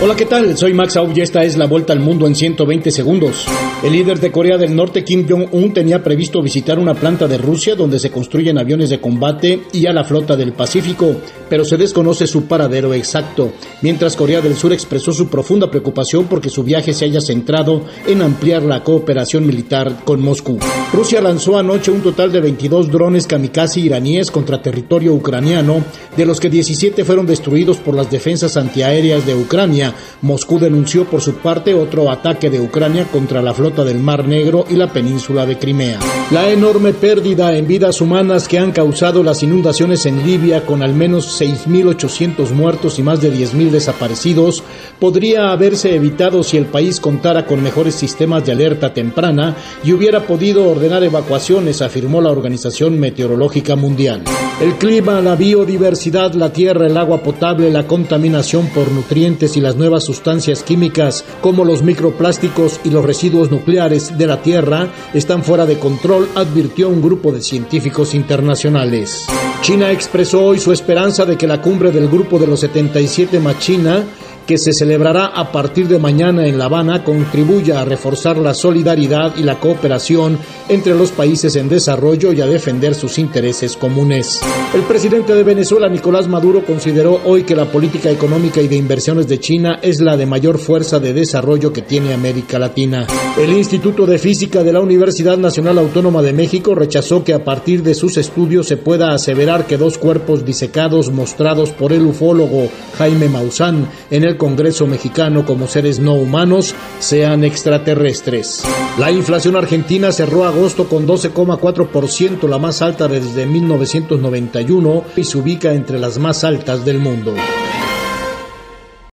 Hola, ¿qué tal? Soy Max Aub y esta es la vuelta al mundo en 120 segundos. El líder de Corea del Norte, Kim Jong-un, tenía previsto visitar una planta de Rusia donde se construyen aviones de combate y a la flota del Pacífico, pero se desconoce su paradero exacto, mientras Corea del Sur expresó su profunda preocupación porque su viaje se haya centrado en ampliar la cooperación militar con Moscú. Rusia lanzó anoche un total de 22 drones kamikaze iraníes contra territorio ucraniano, de los que 17 fueron destruidos por las defensas antiaéreas de Ucrania Moscú denunció por su parte otro ataque de Ucrania contra la flota del Mar Negro y la península de Crimea. La enorme pérdida en vidas humanas que han causado las inundaciones en Libia con al menos 6.800 muertos y más de 10.000 desaparecidos podría haberse evitado si el país contara con mejores sistemas de alerta temprana y hubiera podido ordenar evacuaciones, afirmó la Organización Meteorológica Mundial. El clima, la biodiversidad, la tierra, el agua potable, la contaminación por nutrientes y las nuevas sustancias químicas como los microplásticos y los residuos nucleares de la Tierra están fuera de control, advirtió un grupo de científicos internacionales. China expresó hoy su esperanza de que la cumbre del grupo de los 77 Machina que se celebrará a partir de mañana en La Habana contribuya a reforzar la solidaridad y la cooperación entre los países en desarrollo y a defender sus intereses comunes. El presidente de Venezuela, Nicolás Maduro, consideró hoy que la política económica y de inversiones de China es la de mayor fuerza de desarrollo que tiene América Latina. El Instituto de Física de la Universidad Nacional Autónoma de México rechazó que a partir de sus estudios se pueda aseverar que dos cuerpos disecados mostrados por el ufólogo Jaime Maussan en el Congreso mexicano como seres no humanos sean extraterrestres. La inflación argentina cerró agosto con 12,4%, la más alta desde 1991 y se ubica entre las más altas del mundo.